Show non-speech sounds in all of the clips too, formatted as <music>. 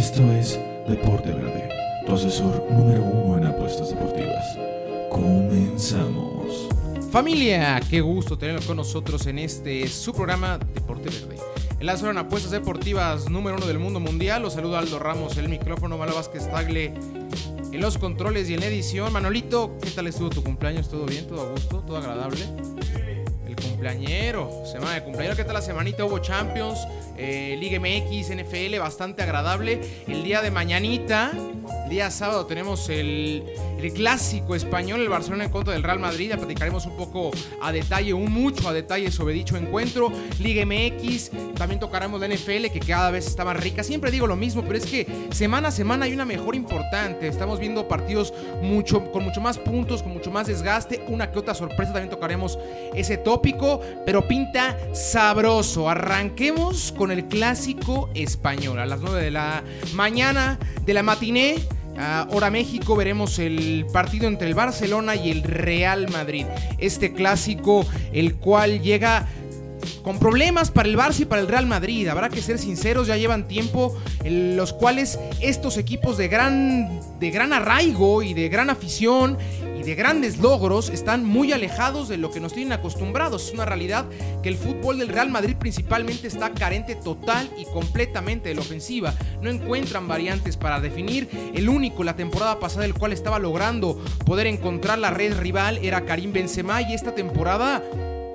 Esto es Deporte Verde, tu asesor número uno en apuestas deportivas. Comenzamos. Familia, qué gusto tenerlo con nosotros en este su programa Deporte Verde. En la zona apuestas deportivas número uno del mundo mundial, los saludo Aldo Ramos, el micrófono, Malo Vázquez Tagle en los controles y en la edición. Manolito, ¿qué tal estuvo tu cumpleaños? ¿Todo bien? ¿Todo a gusto? ¿Todo agradable? Cumpleañero, semana de cumpleaños. ¿Qué tal la semanita? Hubo Champions, eh, Liga MX, NFL, bastante agradable. El día de mañanita, el día sábado, tenemos el, el clásico español, el Barcelona en contra del Real Madrid. Ya platicaremos un poco a detalle, un mucho a detalle sobre dicho encuentro. Liga MX, también tocaremos la NFL, que cada vez está más rica. Siempre digo lo mismo, pero es que semana a semana hay una mejor importante. Estamos viendo partidos mucho, con mucho más puntos, con mucho más desgaste. Una que otra sorpresa, también tocaremos ese tópico, pero pinta sabroso. Arranquemos con el clásico español. A las 9 de la mañana de la matiné. Uh, hora México veremos el partido entre el Barcelona y el Real Madrid. Este clásico, el cual llega con problemas para el Barça y para el Real Madrid. Habrá que ser sinceros, ya llevan tiempo en los cuales estos equipos de gran, de gran arraigo y de gran afición y de grandes logros están muy alejados de lo que nos tienen acostumbrados. Es una realidad que el fútbol del Real Madrid principalmente está carente total y completamente de la ofensiva. No encuentran variantes para definir. El único la temporada pasada el cual estaba logrando poder encontrar la red rival era Karim Benzema y esta temporada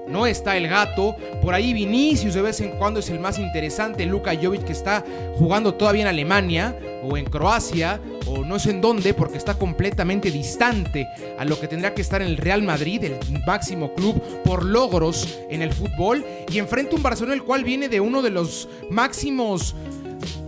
no está el gato. Por ahí Vinicius de vez en cuando es el más interesante. Luka Jovic que está jugando todavía en Alemania o en Croacia o no sé en dónde porque está completamente distante a lo que tendría que estar en el Real Madrid, el máximo club por logros en el fútbol. Y enfrenta un Barcelona el cual viene de uno de los máximos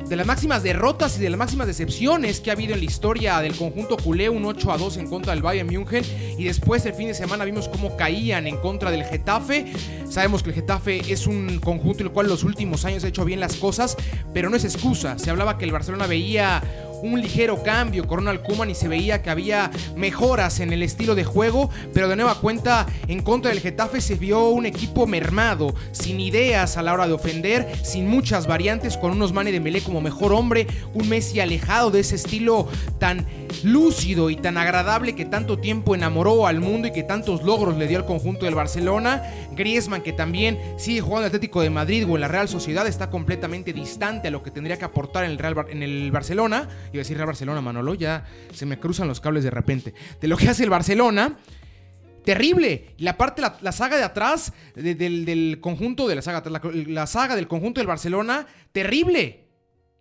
de las máximas derrotas y de las máximas decepciones que ha habido en la historia del conjunto culé, un 8 a 2 en contra del Bayern München y después el fin de semana vimos cómo caían en contra del Getafe. Sabemos que el Getafe es un conjunto en el cual los últimos años ha hecho bien las cosas, pero no es excusa. Se hablaba que el Barcelona veía un ligero cambio. Con Ronald y se veía que había mejoras en el estilo de juego, pero de nueva cuenta en contra del Getafe se vio un equipo mermado, sin ideas a la hora de ofender, sin muchas variantes, con unos Mane de Melé como mejor hombre, un Messi alejado de ese estilo tan lúcido y tan agradable que tanto tiempo enamoró al mundo y que tantos logros le dio al conjunto del Barcelona, Griezmann que también sigue jugando el Atlético de Madrid o en la Real Sociedad está completamente distante a lo que tendría que aportar en el, Real, en el Barcelona, iba a decir Real Barcelona, Manolo, ya se me cruzan los cables de repente, de lo que hace el Barcelona. Terrible. La parte, la, la saga de atrás de, del, conjunto de la saga, la, la saga del conjunto del Barcelona, terrible.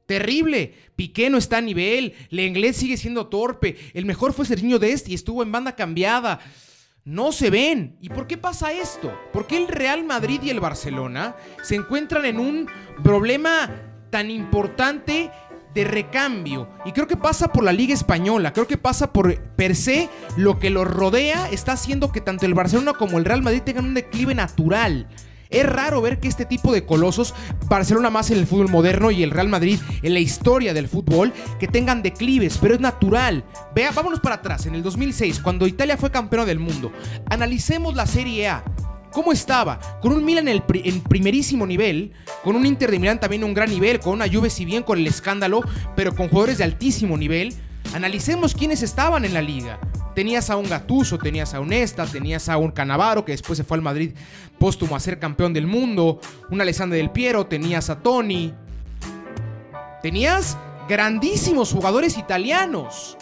Terrible. Piqué no está a nivel. Lenglet sigue siendo torpe. El mejor fue Serginho Dest y estuvo en banda cambiada. No se ven. ¿Y por qué pasa esto? ¿Por qué el Real Madrid y el Barcelona se encuentran en un problema tan importante de recambio. Y creo que pasa por la Liga Española, creo que pasa por per se lo que los rodea está haciendo que tanto el Barcelona como el Real Madrid tengan un declive natural. Es raro ver que este tipo de colosos, Barcelona más en el fútbol moderno y el Real Madrid en la historia del fútbol, que tengan declives, pero es natural. Vea, vámonos para atrás, en el 2006, cuando Italia fue campeona del mundo. Analicemos la Serie A. ¿Cómo estaba? Con un Milan en, primerísimo nivel, con un Inter de Milán también en un gran nivel, con una Juve si bien con el escándalo, pero con jugadores de altísimo nivel. Analicemos quiénes estaban en la liga. Tenías a un Gatuso, tenías a un Esta, tenías a un Canavaro que después se fue al Madrid póstumo a ser campeón del mundo, un Alessandro del Piero, tenías a Tony. Tenías grandísimos jugadores italianos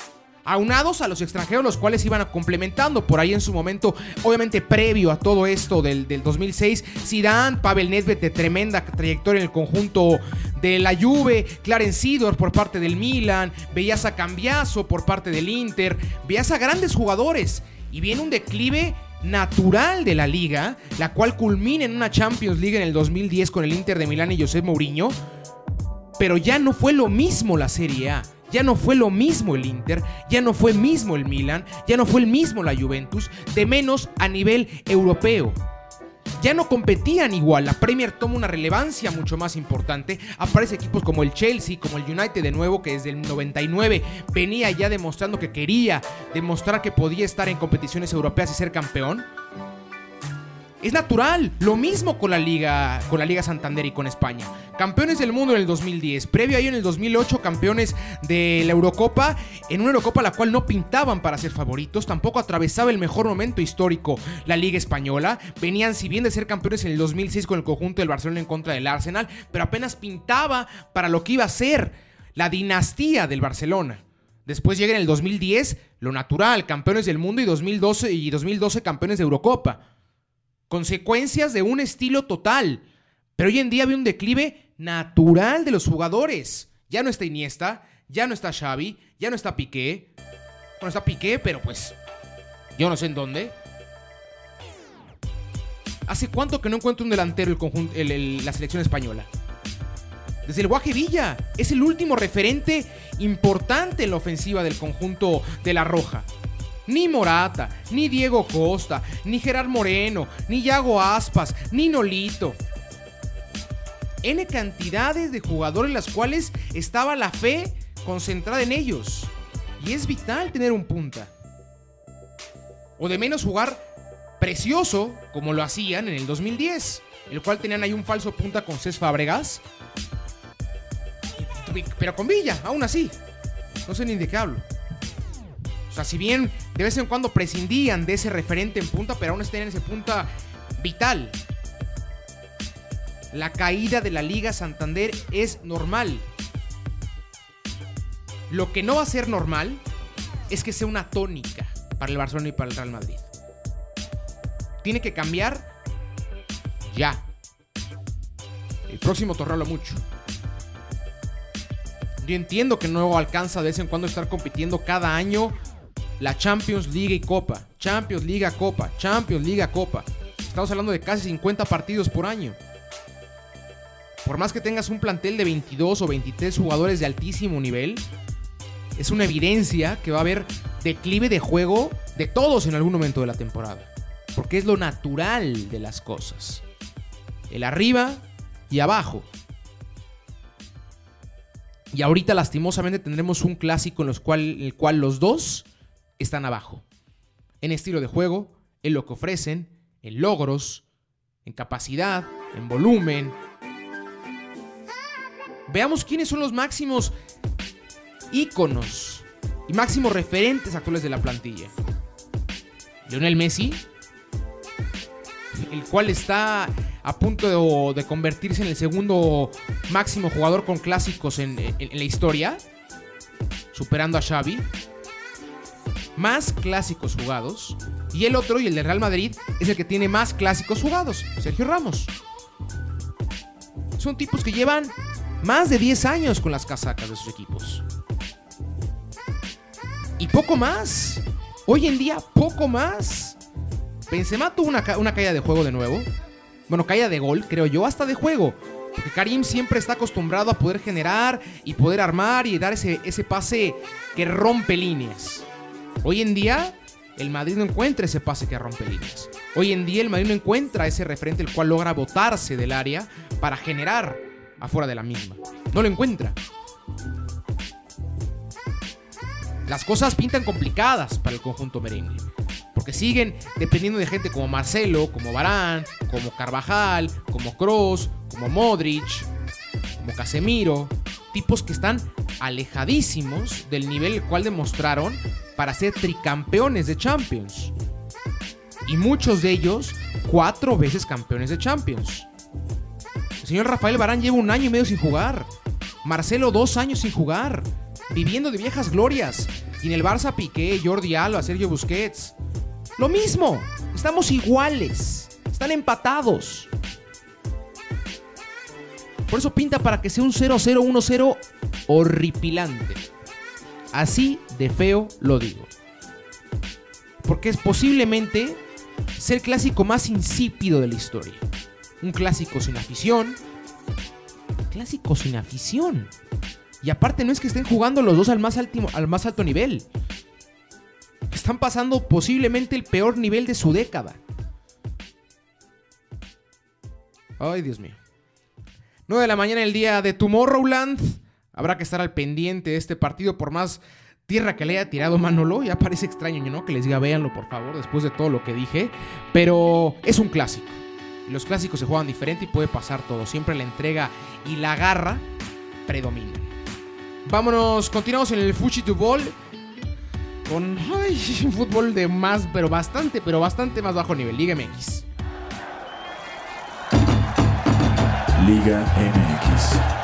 aunados a los extranjeros, los cuales iban complementando por ahí en su momento, obviamente previo a todo esto del, del 2006, Zidane, Pavel Nedved de tremenda trayectoria en el conjunto de la Juve, Clarence Sidor por parte del Milan, veías a Cambiaso por parte del Inter, veías a grandes jugadores y viene un declive natural de la liga, la cual culmina en una Champions League en el 2010 con el Inter de Milán y José Mourinho, pero ya no fue lo mismo la Serie A. Ya no fue lo mismo el Inter, ya no fue mismo el Milan, ya no fue el mismo la Juventus, de menos a nivel europeo. Ya no competían igual, la Premier toma una relevancia mucho más importante. Aparece equipos como el Chelsea, como el United de nuevo, que desde el 99 venía ya demostrando que quería demostrar que podía estar en competiciones europeas y ser campeón. Es natural. Lo mismo con la Liga, con la Liga Santander y con España. Campeones del mundo en el 2010. Previo ahí en el 2008, campeones de la Eurocopa. En una Eurocopa la cual no pintaban para ser favoritos. Tampoco atravesaba el mejor momento histórico la Liga Española. Venían, si bien de ser campeones en el 2006 con el conjunto del Barcelona en contra del Arsenal. Pero apenas pintaba para lo que iba a ser la dinastía del Barcelona. Después llega en el 2010 lo natural, campeones del mundo y 2012 y 2012 campeones de Eurocopa consecuencias de un estilo total. Pero hoy en día ve un declive natural de los jugadores. Ya no está Iniesta, ya no está Xavi, ya no está Piqué. Bueno, está Piqué, pero pues yo no sé en dónde. ¿Hace cuánto que no encuentro un delantero el conjunto, la selección española? Desde el Guaje Villa. Es el último referente importante en la ofensiva del conjunto de la Roja. Ni Morata, ni Diego Costa, ni Gerard Moreno, ni Yago Aspas, ni Nolito. N cantidades de jugadores las cuales estaba la fe concentrada en ellos. Y es vital tener un punta. O de menos jugar precioso como lo hacían en el 2010, el cual tenían ahí un falso punta con Cés Fábregas. Pero con Villa, aún así. No sé ni de qué hablo. O sea, si bien de vez en cuando prescindían de ese referente en punta, pero aún están en ese punta vital. La caída de la Liga Santander es normal. Lo que no va a ser normal es que sea una tónica para el Barcelona y para el Real Madrid. Tiene que cambiar ya. El próximo torneo mucho. Yo entiendo que no alcanza de vez en cuando estar compitiendo cada año la Champions League y Copa. Champions Liga Copa. Champions Liga Copa. Estamos hablando de casi 50 partidos por año. Por más que tengas un plantel de 22 o 23 jugadores de altísimo nivel, es una evidencia que va a haber declive de juego de todos en algún momento de la temporada. Porque es lo natural de las cosas. El arriba y abajo. Y ahorita lastimosamente tendremos un clásico en, los cual, el cual los dos están abajo. En estilo de juego, en lo que ofrecen, en logros, en capacidad, en volumen. Veamos quiénes son los máximos íconos y máximos referentes actuales de la plantilla. Lionel Messi, el cual está a punto de, convertirse en el segundo máximo jugador con clásicos en, en la historia, superando a Xavi más clásicos jugados. Y el otro, y el de Real Madrid, es el que tiene más clásicos jugados, Sergio Ramos. Son tipos que llevan más de 10 años con las casacas de sus equipos. Y poco más. Hoy en día, poco más. Benzema tuvo una, una caída de juego de nuevo. Bueno, caída de gol, creo yo, hasta de juego. Porque Karim siempre está acostumbrado a poder generar y poder armar y dar ese, ese pase que rompe líneas. Hoy en día, el Madrid no encuentra ese pase que rompe líneas. Hoy en día, el Madrid no encuentra ese referente el cual logra botarse del área para generar afuera de la misma. No lo encuentra. Las cosas pintan complicadas para el conjunto merengue. Porque siguen dependiendo de gente como Marcelo, como Barán, como Carvajal, como Cross, como Modric, como Casemiro. Tipos que están alejadísimos del nivel el cual demostraron para ser tricampeones de Champions. Y muchos de ellos cuatro veces campeones de Champions. El señor Rafael Barán lleva un año y medio sin jugar. Marcelo dos años sin jugar. Viviendo de viejas glorias. Y en el Barça Piqué, Jordi Alba, Sergio Busquets. Lo mismo. Estamos iguales. Están empatados. Por eso pinta para que sea un 0-0, 1-0 horripilante. Así de feo lo digo. Porque es posiblemente ser clásico más insípido de la historia. Un clásico sin afición. Clásico sin afición. Y aparte no es que estén jugando los dos al más, al más alto nivel. Están pasando posiblemente el peor nivel de su década. Ay, Dios mío. 9 de la mañana el día de Tomorrowland. Habrá que estar al pendiente de este partido por más tierra que le haya tirado Manolo. Ya parece extraño, ¿no? Que les diga, véanlo por favor, después de todo lo que dije. Pero es un clásico. Los clásicos se juegan diferente y puede pasar todo. Siempre la entrega y la garra predominan. Vámonos, continuamos en el Fuchi to Ball. Con un <laughs> fútbol de más, pero bastante, pero bastante más bajo nivel. Liga MX. Liga MX.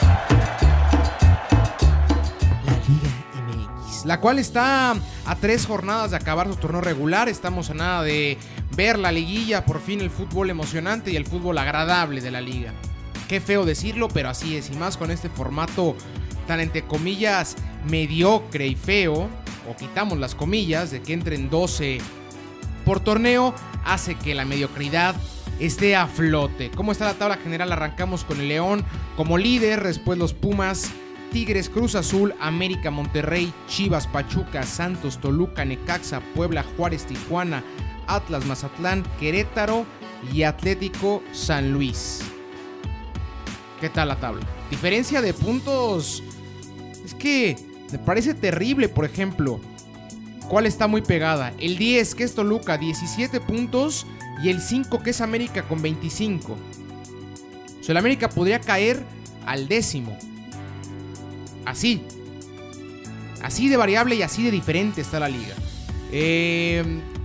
La cual está a tres jornadas de acabar su torneo regular. Estamos a nada de ver la liguilla, por fin el fútbol emocionante y el fútbol agradable de la liga. Qué feo decirlo, pero así es. Y más con este formato tan entre comillas mediocre y feo, o quitamos las comillas de que entren 12 por torneo, hace que la mediocridad esté a flote. ¿Cómo está la tabla general? Arrancamos con el León como líder, después los Pumas, Tigres, Cruz Azul, América, Monterrey, Chivas, Pachuca, Santos, Toluca, Necaxa, Puebla, Juárez, Tijuana, Atlas, Mazatlán, Querétaro y Atlético San Luis. ¿Qué tal la tabla? Diferencia de puntos. Es que me parece terrible, por ejemplo. ¿Cuál está muy pegada? El 10, que es Toluca, 17 puntos. Y el 5, que es América, con 25. O sea, el América podría caer al décimo. Así. Así de variable y así de diferente está la liga. Eh,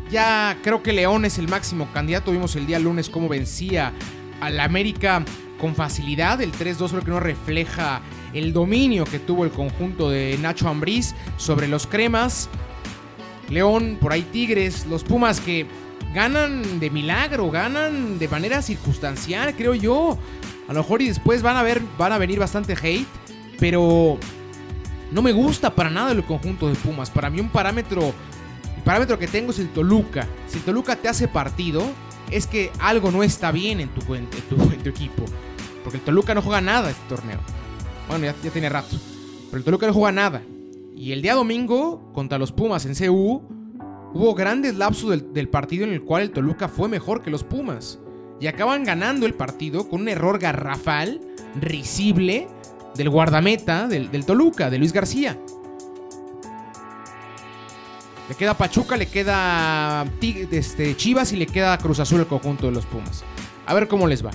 ya creo que León es el máximo candidato. Vimos el día lunes cómo vencía al América con facilidad. El 3-2 creo que no refleja el dominio que tuvo el conjunto de Nacho Ambriz sobre los cremas. León, por ahí Tigres, los Pumas que ganan de milagro, ganan de manera circunstancial, creo yo. A lo mejor y después van a ver, van a venir bastante hate, pero no me gusta para nada el conjunto de Pumas. Para mí un parámetro, el parámetro que tengo es el Toluca. Si el Toluca te hace partido, es que algo no está bien en tu, <laughs> equipo. Porque el Toluca no juega nada este torneo. Bueno, ya, ya tiene rato. Pero el Toluca no juega nada. Y el día domingo, contra los Pumas en CU, hubo grandes lapsos del, del, partido en el cual el Toluca fue mejor que los Pumas. Y acaban ganando el partido con un error garrafal, risible, del guardameta del, del Toluca, de Luis García. Le queda Pachuca, le queda este, Chivas y le queda Cruz Azul el conjunto de los Pumas. A ver cómo les va.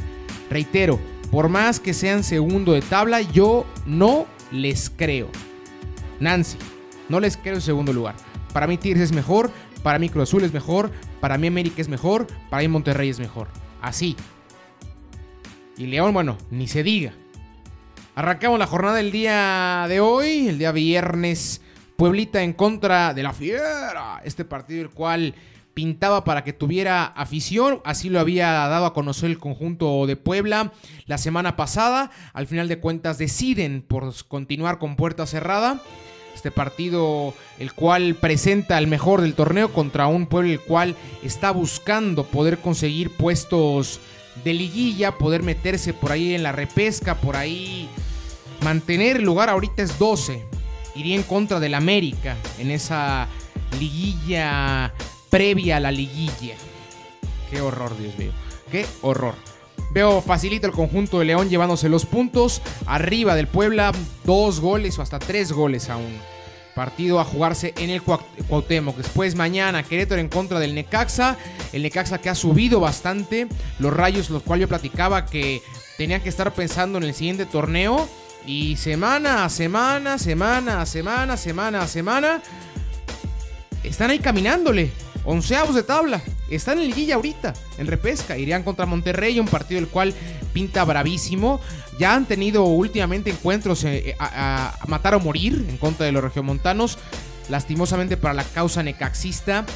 Reitero, por más que sean segundo de tabla, yo no les creo. Nancy, no les creo en segundo lugar. Para mí Tigres es mejor, para mí Cruz Azul es mejor, para mí América es mejor, para mí Monterrey es mejor. Así. Y León, bueno, ni se diga. Arrancamos la jornada del día de hoy, el día viernes. Pueblita en contra de la Fiera. Este partido el cual pintaba para que tuviera afición, así lo había dado a conocer el conjunto de Puebla la semana pasada. Al final de cuentas deciden por continuar con puerta cerrada. Este partido el cual presenta al mejor del torneo contra un Puebla el cual está buscando poder conseguir puestos de liguilla, poder meterse por ahí en la repesca, por ahí mantener el lugar ahorita es 12 iría en contra del América en esa liguilla previa a la liguilla. Qué horror, Dios mío. Qué horror. Veo facilito el conjunto de León llevándose los puntos. Arriba del Puebla, dos goles o hasta tres goles aún. Partido a jugarse en el Cuauhtémoc. Después mañana Querétaro en contra del Necaxa. El Necaxa que ha subido bastante. Los rayos, los cuales yo platicaba que tenían que estar pensando en el siguiente torneo. Y semana a semana, semana a semana, semana a semana, están ahí caminándole. Onceavos de tabla. Están en liguilla ahorita, en repesca. Irían contra Monterrey, un partido el cual pinta bravísimo. Ya han tenido últimamente encuentros eh, a, a, a matar o morir en contra de los regiomontanos. Lastimosamente para la causa necaxista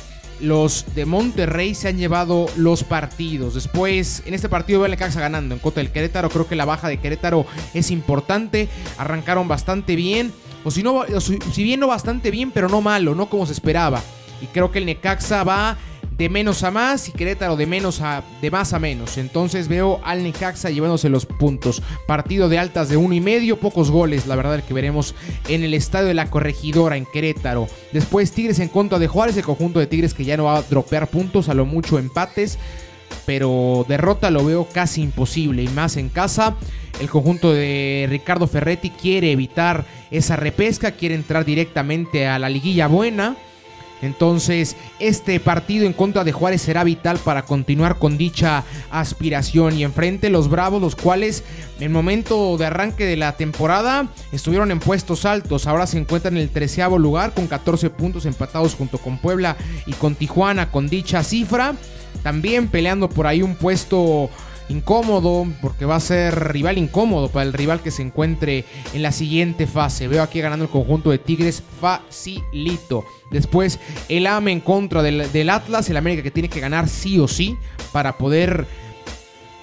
los de Monterrey se han llevado los partidos. Después, en este partido el Necaxa ganando en contra del Querétaro. Creo que la baja de Querétaro es importante. Arrancaron bastante bien. O si, no, o si bien no bastante bien, pero no malo, no como se esperaba. Y creo que el Necaxa va de menos a más y Querétaro de menos a de más a menos. Entonces veo al Necaxa llevándose los puntos. Partido de altas de uno y medio, pocos goles, la verdad, el que veremos en el estadio de la Corregidora en Querétaro. Después Tigres en contra de Juárez, el conjunto de Tigres que ya no va a dropear puntos, a lo mucho empates. pero derrota lo veo casi imposible y más en casa. El conjunto de Ricardo Ferretti quiere evitar esa repesca, quiere entrar directamente a la liguilla buena. Entonces, este partido en contra de Juárez será vital para continuar con dicha aspiración. Y enfrente los Bravos, los cuales en momento de arranque de la temporada estuvieron en puestos altos. Ahora se encuentran en el treceavo lugar con 14 puntos empatados junto con Puebla y con Tijuana con dicha cifra. También peleando por ahí un puesto incómodo, porque va a ser rival incómodo para el rival que se encuentre en la siguiente fase. Veo aquí ganando el conjunto de Tigres facilito. Después el AME en contra del, Atlas, el América que tiene que ganar sí o sí para poder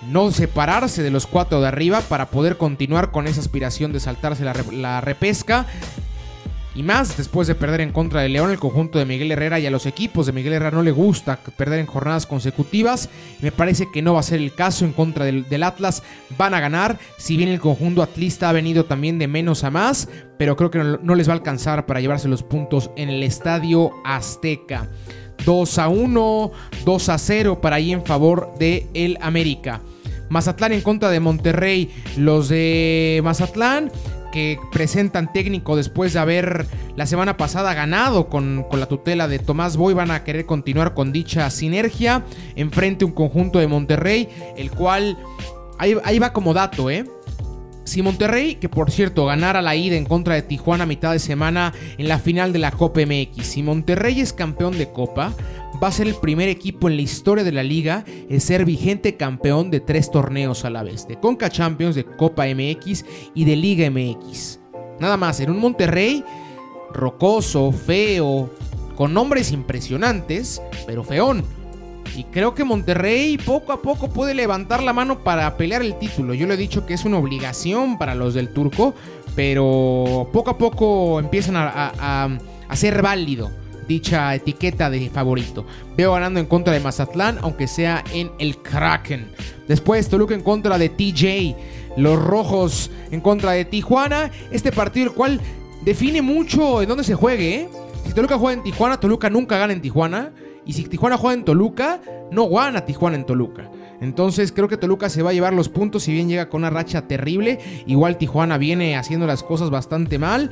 no separarse de los cuatro de arriba, para poder continuar con esa aspiración de saltarse la, la repesca. Y más después de perder en contra de León, el conjunto de Miguel Herrera y a los equipos de Miguel Herrera no le gusta perder en jornadas consecutivas. Me parece que no va a ser el caso en contra del, Atlas. Van a ganar, si bien el conjunto atlista ha venido también de menos a más, pero creo que no, les va a alcanzar para llevarse los puntos en el Estadio Azteca. 2 a 1, 2 a 0 para ahí en favor de el América. Mazatlán en contra de Monterrey. Los de Mazatlán que presentan técnico después de haber la semana pasada ganado con, la tutela de Tomás Boy. Van a querer continuar con dicha sinergia. Enfrente un conjunto de Monterrey, el cual ahí, ahí va como dato, ¿eh? Si Monterrey, que por cierto ganara la ida en contra de Tijuana a mitad de semana en la final de la Copa MX, si Monterrey es campeón de Copa, va a ser el primer equipo en la historia de la liga en ser vigente campeón de tres torneos a la vez, de Conca Champions, de Copa MX y de Liga MX. Nada más, en un Monterrey rocoso, feo, con nombres impresionantes, pero feón. Y creo que Monterrey poco a poco puede levantar la mano para pelear el título. Yo le he dicho que es una obligación para los del turco, pero poco a poco empiezan a, a ser válido dicha etiqueta de favorito. Veo ganando en contra de Mazatlán, aunque sea en el Kraken. Después Toluca en contra de TJ. Los rojos en contra de Tijuana. Este partido el cual define mucho en dónde se juegue. ¿eh? Si Toluca juega en Tijuana, Toluca nunca gana en Tijuana. Y si Tijuana juega en Toluca, no gana Tijuana en Toluca. Entonces creo que Toluca se va a llevar los puntos si bien llega con una racha terrible. Igual Tijuana viene haciendo las cosas bastante mal.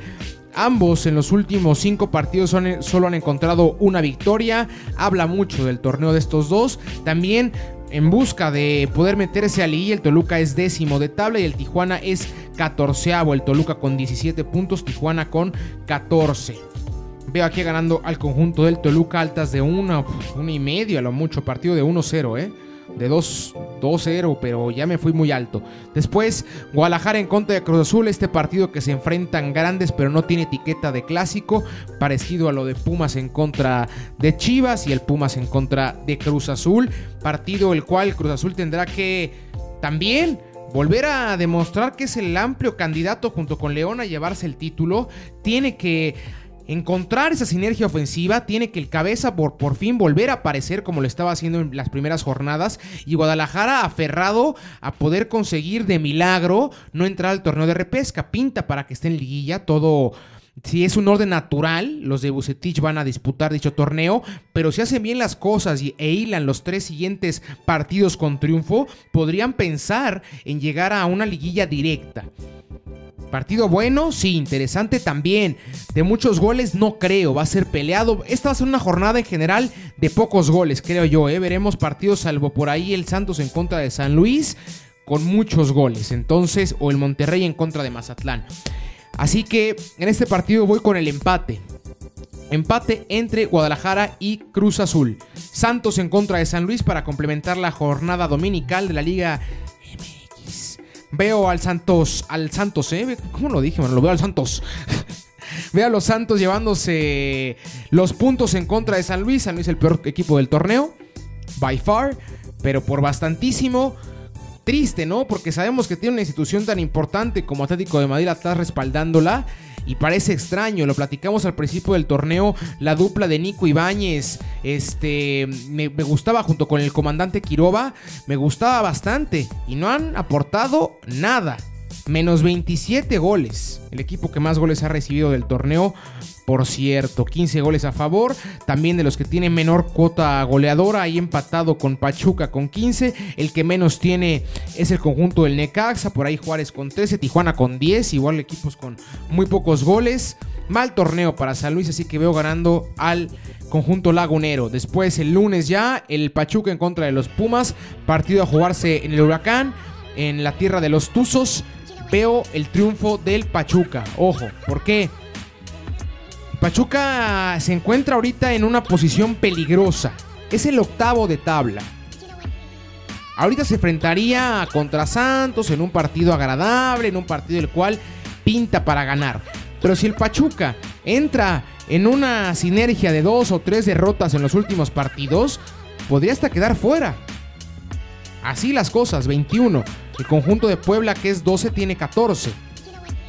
Ambos en los últimos cinco partidos solo han encontrado una victoria. Habla mucho del torneo de estos dos. También en busca de poder meterse a Liguilla, el Toluca es décimo de tabla y el Tijuana es catorceavo. El Toluca con 17 puntos, Tijuana con 14. Veo aquí ganando al conjunto del Toluca altas de una, una y medio a lo mucho. Partido de 1-0, ¿eh? De 2-0, pero ya me fui muy alto. Después, Guadalajara en contra de Cruz Azul, este partido que se enfrentan grandes, pero no tiene etiqueta de clásico, parecido a lo de Pumas en contra de Chivas y el Pumas en contra de Cruz Azul, partido el cual Cruz Azul tendrá que también volver a demostrar que es el amplio candidato junto con León a llevarse el título, tiene que encontrar esa sinergia ofensiva, tiene que el cabeza por, por fin volver a aparecer como lo estaba haciendo en las primeras jornadas y Guadalajara aferrado a poder conseguir de milagro no entrar al torneo de repesca, pinta para que esté en liguilla, todo si es un orden natural, los de Bucetich van a disputar dicho torneo, pero si hacen bien las cosas e hilan los tres siguientes partidos con triunfo, podrían pensar en llegar a una liguilla directa. Partido bueno, sí, interesante también. De muchos goles no creo, va a ser peleado. Esta va a ser una jornada en general de pocos goles, creo yo. ¿eh? Veremos partidos salvo por ahí el Santos en contra de San Luis con muchos goles. Entonces, o el Monterrey en contra de Mazatlán. Así que en este partido voy con el empate. Empate entre Guadalajara y Cruz Azul. Santos en contra de San Luis para complementar la jornada dominical de la Liga Veo al Santos, al Santos, ¿eh? ¿Cómo lo dije? Bueno, lo veo al Santos. <laughs> veo a los Santos llevándose los puntos en contra de San Luis. San Luis es el peor equipo del torneo, by far, pero por bastantísimo. Triste, ¿no? Porque sabemos que tiene una institución tan importante como Atlético de Madrid atrás respaldándola y parece extraño, lo platicamos al principio del torneo, la dupla de Nico Ibáñez, este, me, gustaba junto con el comandante Quiroba, me gustaba bastante y no han aportado nada. Menos 27 goles, el equipo que más goles ha recibido del torneo por cierto. 15 goles a favor. También de los que tienen menor cuota goleadora. Ahí empatado con Pachuca con 15. El que menos tiene es el conjunto del Necaxa. Por ahí Juárez con 13. Tijuana con 10. Igual equipos con muy pocos goles. Mal torneo para San Luis. Así que veo ganando al conjunto lagunero. Después el lunes ya. El Pachuca en contra de los Pumas. Partido a jugarse en el Huracán. En la tierra de los Tuzos veo el triunfo del Pachuca. Ojo, ¿por qué? Pachuca se encuentra ahorita en una posición peligrosa. Es el octavo de tabla. Ahorita se enfrentaría contra Santos en un partido agradable, en un partido el cual pinta para ganar. Pero si el Pachuca entra en una sinergia de dos o tres derrotas en los últimos partidos, podría hasta quedar fuera. Así las cosas, 21. El conjunto de Puebla, que es 12, tiene 14.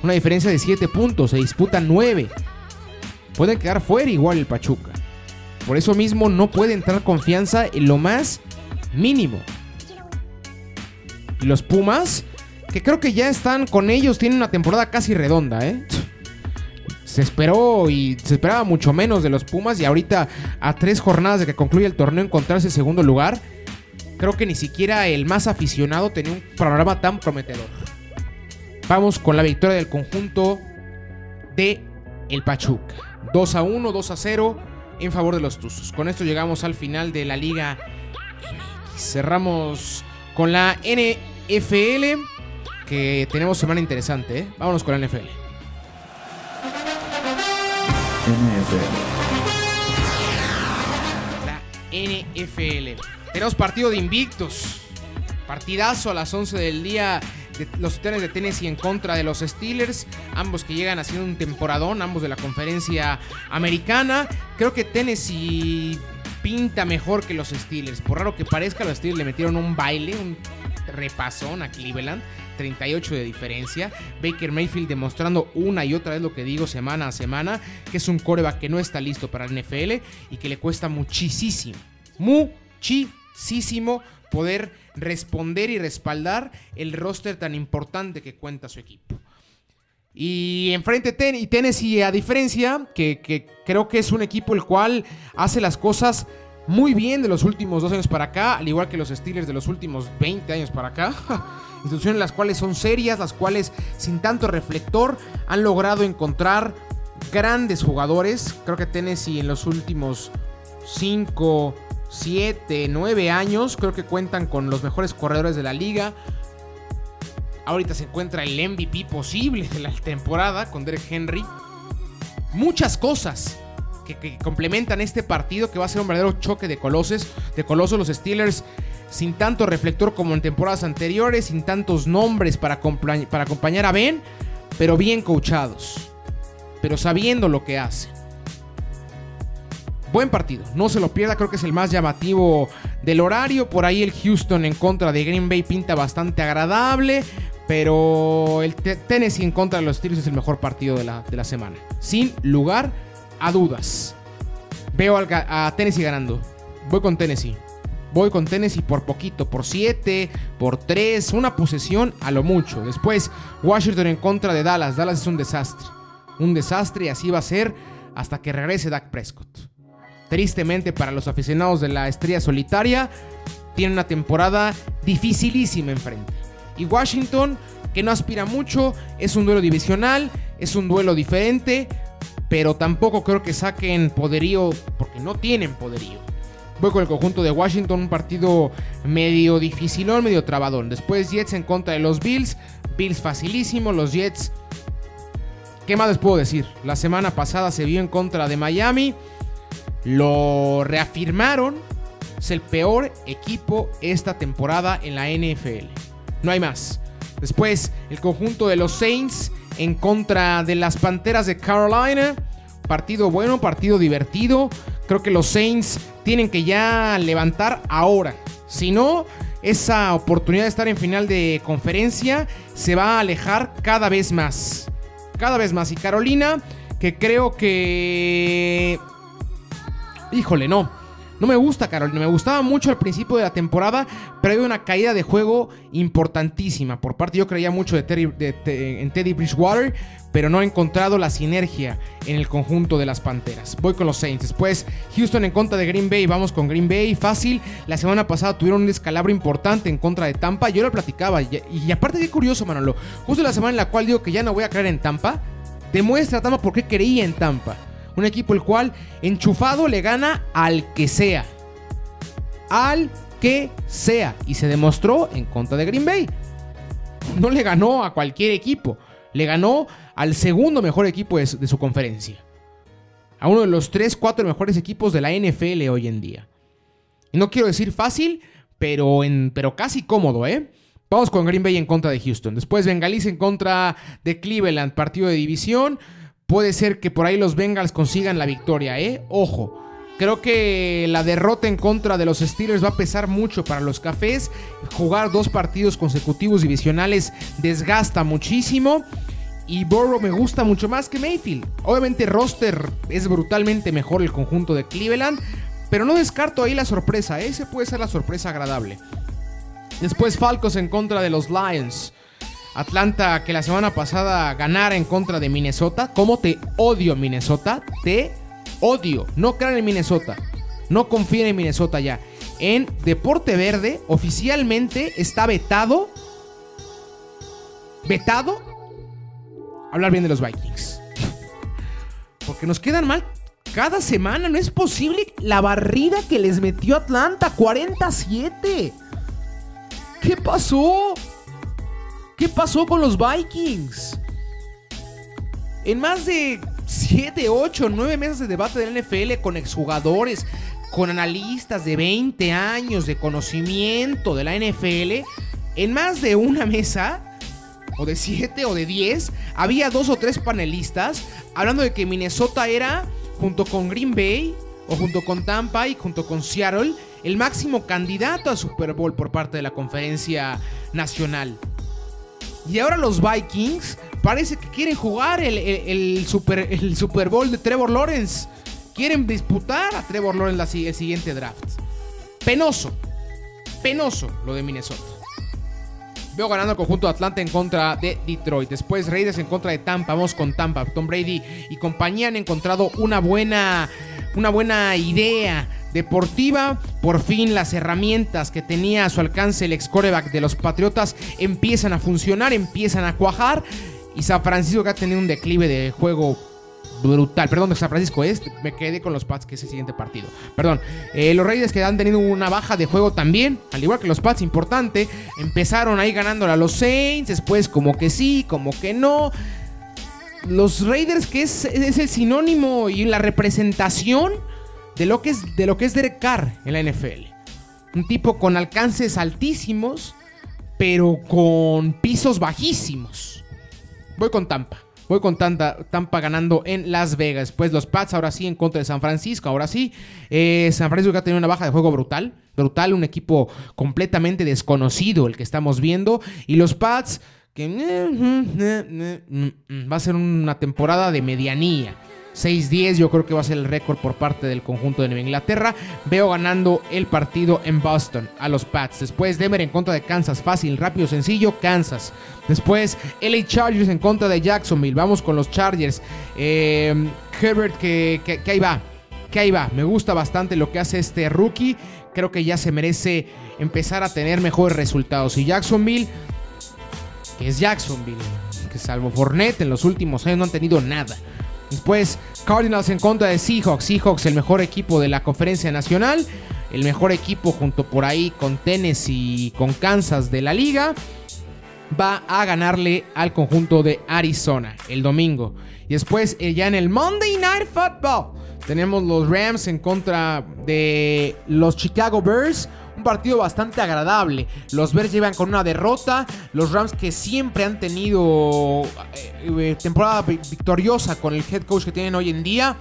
Una diferencia de 7 puntos, se disputan 9. Pueden quedar fuera igual el Pachuca. Por eso mismo no puede entrar confianza en lo más mínimo. Y los Pumas, que creo que ya están con ellos, tienen una temporada casi redonda, ¿eh? Se esperó y se esperaba mucho menos de los Pumas y ahorita a tres jornadas de que concluya el torneo encontrarse en segundo lugar creo que ni siquiera el más aficionado tenía un panorama tan prometedor. Vamos con la victoria del conjunto de el Pachuca. 2 a 1, 2 a 0 en favor de los Tuzos. Con esto llegamos al final de la Liga Cerramos con la NFL, que tenemos semana interesante. ¿eh? Vámonos con la NFL. NFL. La NFL. Tenemos partido de invictos. Partidazo a las 11 del día los Titanes de Tennessee en contra de los Steelers. Ambos que llegan haciendo un temporadón, ambos de la conferencia americana. Creo que Tennessee pinta mejor que los Steelers. Por raro que parezca, los Steelers le metieron un baile, un repasón a Cleveland. 38 de diferencia. Baker Mayfield demostrando una y otra vez lo que digo semana a semana, que es un coreback que no está listo para el NFL y que le cuesta muchísimo, muchísimo poder responder y respaldar el roster tan importante que cuenta su equipo. Y enfrente ten y Tennessee, a diferencia, que, que, creo que es un equipo el cual hace las cosas muy bien de los últimos dos años para acá, al igual que los Steelers de los últimos 20 años para acá. <laughs> Instituciones las cuales son serias, las cuales sin tanto reflector han logrado encontrar grandes jugadores. Creo que Tennessee en los últimos 5 7, 9 años. Creo que cuentan con los mejores corredores de la liga. Ahorita se encuentra el MVP posible de la temporada con Derek Henry. Muchas cosas que, complementan este partido que va a ser un verdadero choque de coloses. De colosos los Steelers sin tanto reflector como en temporadas anteriores, sin tantos nombres para, para acompañar a Ben, pero bien coachados. Pero sabiendo lo que hacen. Buen partido, no se lo pierda, creo que es el más llamativo del horario. Por ahí el Houston en contra de Green Bay pinta bastante agradable, pero el Tennessee en contra de los Steelers es el mejor partido de la, de la semana. Sin lugar a dudas. Veo a Tennessee ganando. Voy con Tennessee. Voy con Tennessee por poquito, por 7, por 3, una posesión a lo mucho. Después, Washington en contra de Dallas. Dallas es un desastre. Un desastre y así va a ser hasta que regrese Dak Prescott. Tristemente para los aficionados de la estrella solitaria, tiene una temporada dificilísima enfrente. Y Washington, que no aspira mucho, es un duelo divisional, es un duelo diferente, pero tampoco creo que saquen poderío, porque no tienen poderío. Voy con el conjunto de Washington, un partido medio dificilón, medio trabadón. Después Jets en contra de los Bills. Bills facilísimo, los Jets. ¿Qué más les puedo decir? La semana pasada se vio en contra de Miami. Lo reafirmaron. Es el peor equipo esta temporada en la NFL. No hay más. Después, el conjunto de los Saints en contra de las Panteras de Carolina. Partido bueno, partido divertido. Creo que los Saints tienen que ya levantar ahora. Si no, esa oportunidad de estar en final de conferencia se va a alejar cada vez más. Cada vez más. Y Carolina, que creo que Híjole, no. No me gusta Carolina, me gustaba mucho al principio de la temporada, pero hay una caída de juego importantísima. Por parte yo creía mucho de en Teddy Bridgewater, pero no he encontrado la sinergia en el conjunto de las Panteras. Voy con los Saints. Después Houston en contra de Green Bay, vamos con Green Bay, fácil. La semana pasada tuvieron un descalabro importante en contra de Tampa, yo lo platicaba. Y, y aparte qué curioso, Manolo, justo la semana en la cual digo que ya no voy a creer en Tampa, demuestra Tampa por qué creía en Tampa. Un equipo el cual enchufado le gana al que sea. Al que sea. Y se demostró en contra de Green Bay. No le ganó a cualquier equipo. Le ganó al segundo mejor equipo de su, conferencia. A uno de los 3, 4 mejores equipos de la NFL hoy en día. Y no quiero decir fácil, pero, en, pero casi cómodo, ¿eh? Vamos con Green Bay en contra de Houston. Después Bengalis en contra de Cleveland, partido de división. Puede ser que por ahí los Bengals consigan la victoria, ¿eh? Ojo. Creo que la derrota en contra de los Steelers va a pesar mucho para los cafés. Jugar dos partidos consecutivos divisionales desgasta muchísimo. Y Burrow me gusta mucho más que Mayfield. Obviamente roster es brutalmente mejor el conjunto de Cleveland. Pero no descarto ahí la sorpresa. Ese puede ser la sorpresa agradable. Después Falcos en contra de los Lions. Atlanta que la semana pasada ganara en contra de Minnesota. ¿Cómo te odio Minnesota? Te odio. No crean en Minnesota. No confíen en Minnesota ya. En Deporte Verde oficialmente está vetado. Vetado. Hablar bien de los Vikings. Porque nos quedan mal cada semana. No es posible la barrida que les metió Atlanta. 47. ¿Qué pasó? ¿Qué pasó con los Vikings? En más de 7, 8, 9 meses de debate del NFL con exjugadores, con analistas de 20 años de conocimiento de la NFL, en más de una mesa, o de 7 o de 10, había dos o tres panelistas hablando de que Minnesota era, junto con Green Bay, o junto con Tampa y junto con Seattle, el máximo candidato a Super Bowl por parte de la conferencia nacional. Y ahora los Vikings parece que quieren jugar el, super, el Super Bowl de Trevor Lawrence. Quieren disputar a Trevor Lawrence el siguiente draft. Penoso. Penoso lo de Minnesota. Veo ganando el conjunto de Atlanta en contra de Detroit. Después Raiders en contra de Tampa. Vamos con Tampa. Tom Brady y compañía han encontrado una buena, una buena idea deportiva. Por fin las herramientas que tenía a su alcance el ex coreback de los Patriotas empiezan a funcionar, empiezan a cuajar. Y San Francisco que ha tenido un declive de juego brutal. Perdón, San Francisco es. Me quedé con los Pats, que es el siguiente partido. Perdón. Eh, los Raiders que han tenido una baja de juego también. Al igual que los Pats, importante. Empezaron ahí ganándole a los Saints. Después, como que sí, como que no. Los Raiders, que es, es el sinónimo y la representación de lo que es, de lo que es Derek Carr en la NFL. Un tipo con alcances altísimos, pero con pisos bajísimos. Voy con Tampa. Voy con Tampa, ganando en Las Vegas. Pues los Pats ahora sí en contra de San Francisco. Ahora sí. Eh, San Francisco que ha tenido una baja de juego brutal. Brutal, un equipo completamente desconocido el que estamos viendo. Y los Pats que eh, mm, va a ser una temporada de medianía. 6-10 yo creo que va a ser el récord por parte del conjunto de Nueva Inglaterra. Veo ganando el partido en Boston a los Pats. Después Denver en contra de Kansas. Fácil, rápido, sencillo, Kansas. Después LA Chargers en contra de Jacksonville. Vamos con los Chargers. Eh, Herbert que, que, ahí va. Que ahí va. Me gusta bastante lo que hace este rookie. Creo que ya se merece empezar a tener mejores resultados. Y Jacksonville, que es Jacksonville, que salvo Fournette en los últimos años no han tenido nada. Después, Cardinals en contra de Seahawks. Seahawks, el mejor equipo de la conferencia nacional. El mejor equipo junto por ahí con Tennessee y con Kansas de la liga. Va a ganarle al conjunto de Arizona el domingo. Y después, eh, ya en el Monday Night Football, tenemos los Rams en contra de los Chicago Bears un partido bastante agradable. Los Bears llevan con una derrota. Los Rams que siempre han tenido eh, eh, temporada victoriosa con el head coach que tienen hoy en día.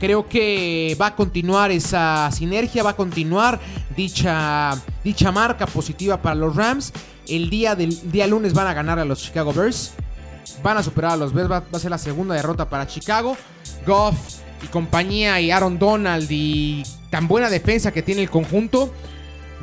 Creo que va a continuar esa sinergia, va a continuar dicha, dicha marca positiva para los Rams. El día del día lunes van a ganar a los Chicago Bears. Van a superar a los Bears. Va, va a ser la segunda derrota para Chicago. Goff y compañía y Aaron Donald y tan buena defensa que tiene el conjunto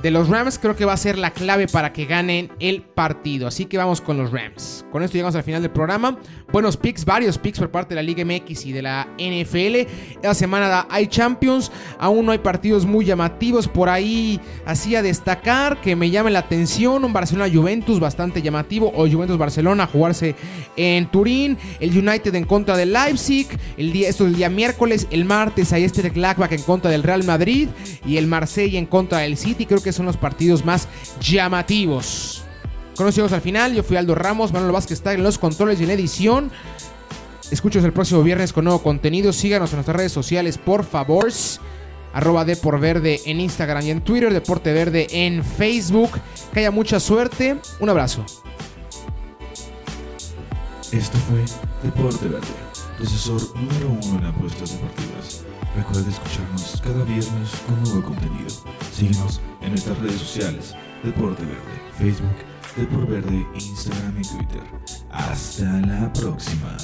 de los Rams creo que va a ser la clave para que ganen el partido. Así que vamos con los Rams. Con esto llegamos al final del programa. Buenos picks, varios picks por parte de la Liga MX y de la NFL. Esta semana hay Champions. Aún no hay partidos muy llamativos. Por ahí así a destacar que me llame la atención. Un Barcelona-Juventus bastante llamativo. O Juventus-Barcelona jugarse en Turín. El United en contra del Leipzig. El día, esto es el día miércoles. El martes hay este Gladbach en contra del Real Madrid. Y el Marsella en contra del City. Creo que son los partidos más llamativos. Conocidos al final, yo fui Aldo Ramos, Manuel Vázquez está en los controles y en edición. Escuchos el próximo viernes con nuevo contenido. Síganos en nuestras redes sociales, por favor. Arroba de por verde en Instagram y en Twitter, Deporte Verde en Facebook. Que haya mucha suerte. Un abrazo. Esto fue Deporte Verde, tu asesor número uno en apuestas deportivas. Recuerda escucharnos cada viernes con nuevo contenido. Síguenos en nuestras redes sociales, Deporte Verde, Facebook, Deporte Verde, Instagram y Twitter. Hasta la próxima.